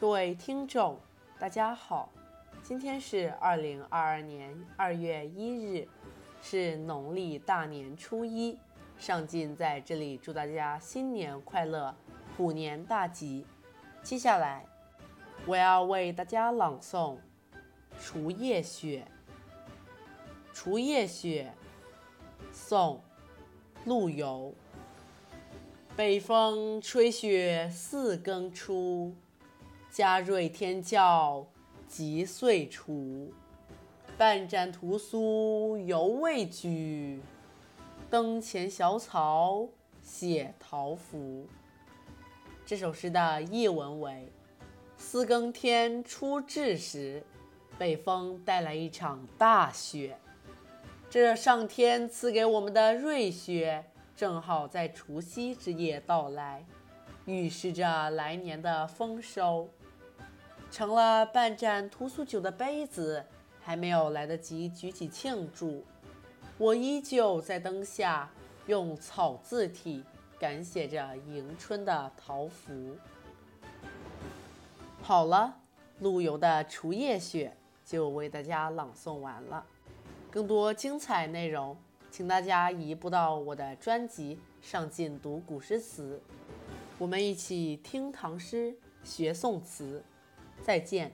各位听众，大家好，今天是二零二二年二月一日，是农历大年初一。上进在这里祝大家新年快乐，虎年大吉。接下来，我要为大家朗诵《除夜雪》。《除夜雪》，宋，陆游。北风吹雪四更初。嘉瑞天教即岁除，半盏屠苏犹未举。灯前小草写桃符。这首诗的译文为：四更天初至时，北风带来一场大雪。这上天赐给我们的瑞雪，正好在除夕之夜到来，预示着来年的丰收。盛了半盏屠苏酒的杯子，还没有来得及举起庆祝，我依旧在灯下用草字体赶写着迎春的桃符。好了，陆游的《除夜雪》就为大家朗诵完了。更多精彩内容，请大家移步到我的专辑《上进读古诗词》，我们一起听唐诗，学宋词。再见。